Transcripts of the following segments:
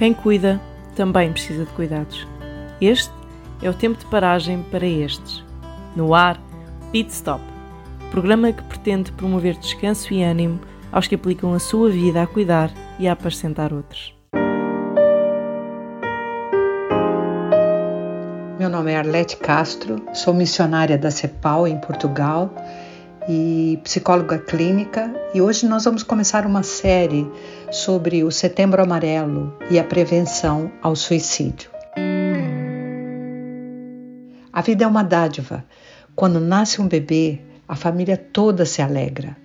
Quem cuida também precisa de cuidados. Este é o tempo de paragem para estes. No ar, Pit Stop, programa que pretende promover descanso e ânimo aos que aplicam a sua vida a cuidar e a apacentar outros. Meu nome é Arlete Castro, sou missionária da CEPAL em Portugal e psicóloga clínica, e hoje nós vamos começar uma série sobre o Setembro Amarelo e a prevenção ao suicídio. A vida é uma dádiva. Quando nasce um bebê, a família toda se alegra.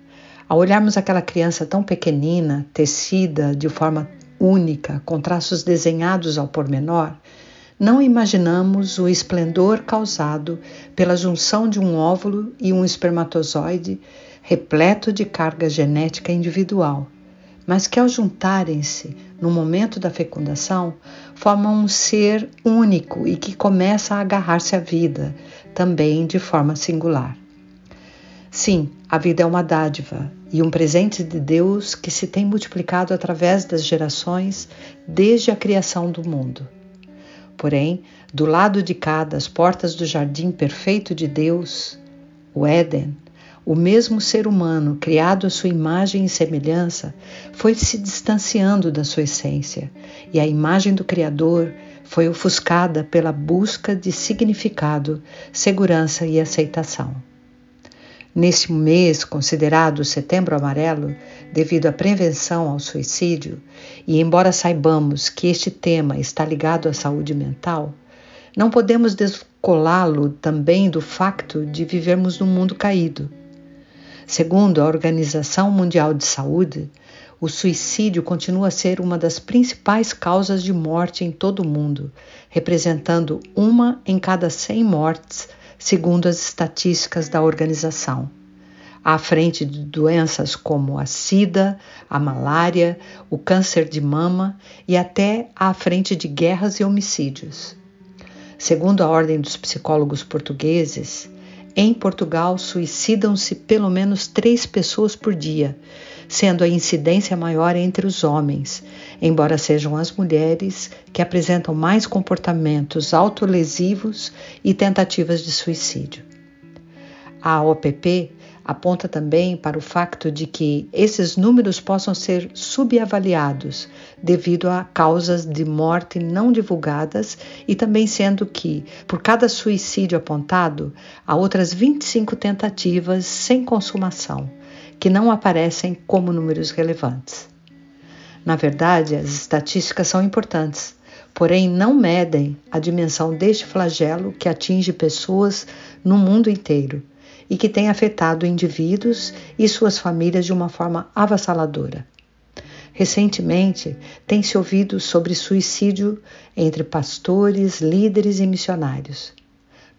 Ao olharmos aquela criança tão pequenina, tecida de forma única, com traços desenhados ao pormenor, não imaginamos o esplendor causado pela junção de um óvulo e um espermatozoide repleto de carga genética individual, mas que ao juntarem-se no momento da fecundação formam um ser único e que começa a agarrar-se à vida, também de forma singular. Sim, a vida é uma dádiva e um presente de Deus que se tem multiplicado através das gerações desde a criação do mundo. Porém, do lado de cá das portas do jardim perfeito de Deus, o Éden, o mesmo ser humano, criado à sua imagem e semelhança, foi se distanciando da sua essência, e a imagem do Criador foi ofuscada pela busca de significado, segurança e aceitação. Neste mês, considerado Setembro Amarelo, devido à prevenção ao suicídio, e embora saibamos que este tema está ligado à saúde mental, não podemos descolá-lo também do facto de vivermos num mundo caído. Segundo a Organização Mundial de Saúde, o suicídio continua a ser uma das principais causas de morte em todo o mundo, representando uma em cada 100 mortes segundo as estatísticas da organização. À frente de doenças como a sida, a malária, o câncer de mama e até à frente de guerras e homicídios. Segundo a Ordem dos Psicólogos Portugueses, em Portugal suicidam-se pelo menos três pessoas por dia, sendo a incidência maior entre os homens, embora sejam as mulheres que apresentam mais comportamentos autolesivos e tentativas de suicídio. A OPP aponta também para o facto de que esses números possam ser subavaliados devido a causas de morte não divulgadas e também sendo que, por cada suicídio apontado, há outras 25 tentativas sem consumação, que não aparecem como números relevantes. Na verdade, as estatísticas são importantes, porém não medem a dimensão deste flagelo que atinge pessoas no mundo inteiro e que tem afetado indivíduos e suas famílias de uma forma avassaladora. Recentemente, tem-se ouvido sobre suicídio entre pastores, líderes e missionários.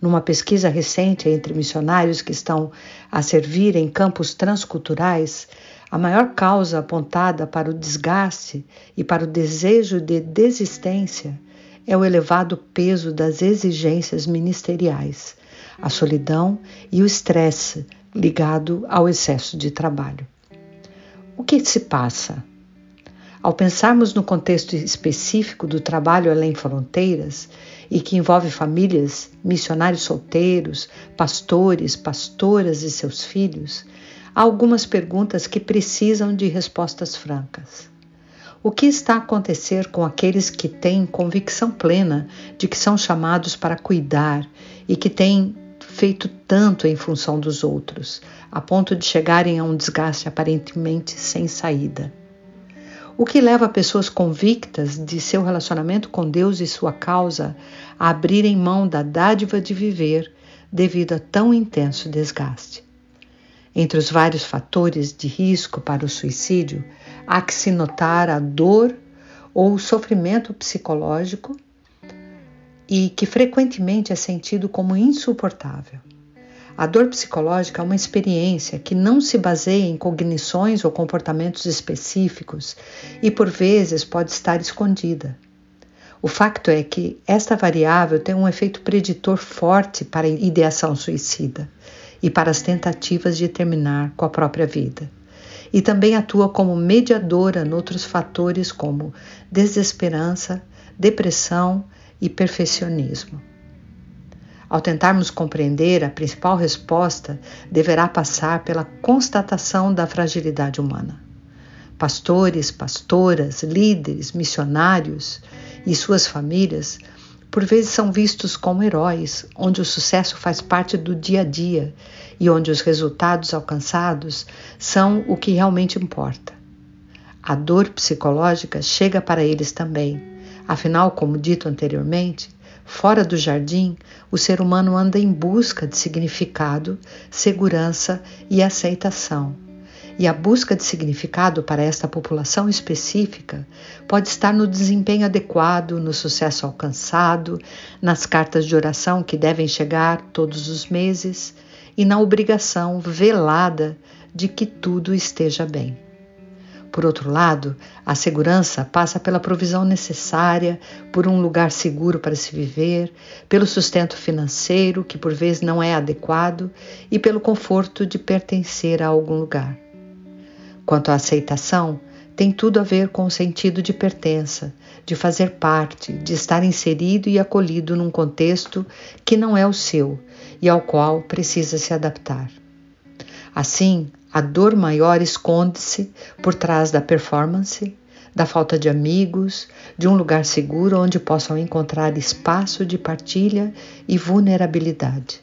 Numa pesquisa recente entre missionários que estão a servir em campos transculturais, a maior causa apontada para o desgaste e para o desejo de desistência é o elevado peso das exigências ministeriais, a solidão e o estresse ligado ao excesso de trabalho. O que se passa? Ao pensarmos no contexto específico do trabalho além fronteiras e que envolve famílias, missionários solteiros, pastores, pastoras e seus filhos, há algumas perguntas que precisam de respostas francas. O que está a acontecer com aqueles que têm convicção plena de que são chamados para cuidar e que têm feito tanto em função dos outros, a ponto de chegarem a um desgaste aparentemente sem saída? o que leva pessoas convictas de seu relacionamento com Deus e sua causa a abrirem mão da dádiva de viver devido a tão intenso desgaste. Entre os vários fatores de risco para o suicídio, há que se notar a dor ou o sofrimento psicológico e que frequentemente é sentido como insuportável. A dor psicológica é uma experiência que não se baseia em cognições ou comportamentos específicos e, por vezes, pode estar escondida. O facto é que esta variável tem um efeito preditor forte para a ideação suicida e para as tentativas de terminar com a própria vida. e também atua como mediadora noutros fatores como desesperança, depressão e perfeccionismo. Ao tentarmos compreender, a principal resposta deverá passar pela constatação da fragilidade humana. Pastores, pastoras, líderes, missionários e suas famílias por vezes são vistos como heróis, onde o sucesso faz parte do dia a dia e onde os resultados alcançados são o que realmente importa. A dor psicológica chega para eles também. Afinal, como dito anteriormente, fora do jardim, o ser humano anda em busca de significado, segurança e aceitação e a busca de significado para esta população específica pode estar no desempenho adequado, no sucesso alcançado, nas cartas de oração que devem chegar todos os meses e na obrigação velada de que tudo esteja bem. Por outro lado, a segurança passa pela provisão necessária, por um lugar seguro para se viver, pelo sustento financeiro, que por vezes não é adequado, e pelo conforto de pertencer a algum lugar. Quanto à aceitação, tem tudo a ver com o sentido de pertença, de fazer parte, de estar inserido e acolhido num contexto que não é o seu e ao qual precisa se adaptar. Assim, a dor maior esconde-se por trás da performance, da falta de amigos, de um lugar seguro onde possam encontrar espaço de partilha e vulnerabilidade.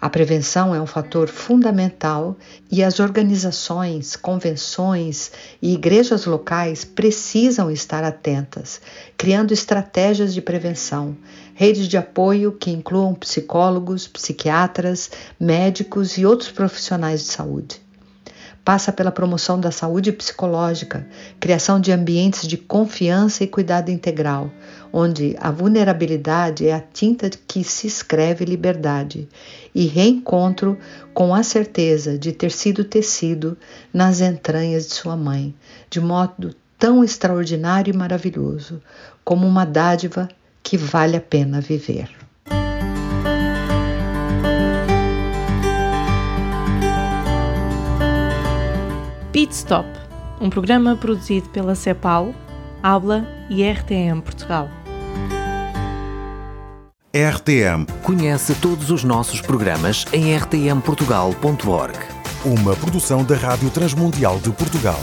A prevenção é um fator fundamental e as organizações, convenções e igrejas locais precisam estar atentas, criando estratégias de prevenção, redes de apoio que incluam psicólogos, psiquiatras, médicos e outros profissionais de saúde passa pela promoção da saúde psicológica, criação de ambientes de confiança e cuidado integral, onde a vulnerabilidade é a tinta que se escreve liberdade, e reencontro com a certeza de ter sido tecido nas entranhas de sua mãe, de modo tão extraordinário e maravilhoso, como uma dádiva que vale a pena viver. Pit Stop, um programa produzido pela CEPAL, Habla e RTM Portugal. RTM. Conhece todos os nossos programas em rtmportugal.org. Uma produção da Rádio Transmundial de Portugal.